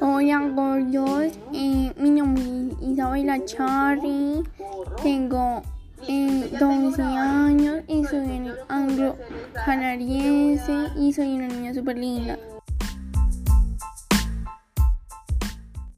Hola gordos, eh, mi nombre es Isabela Charry, tengo eh, 12 años y soy anglo canariense y soy una niña súper linda.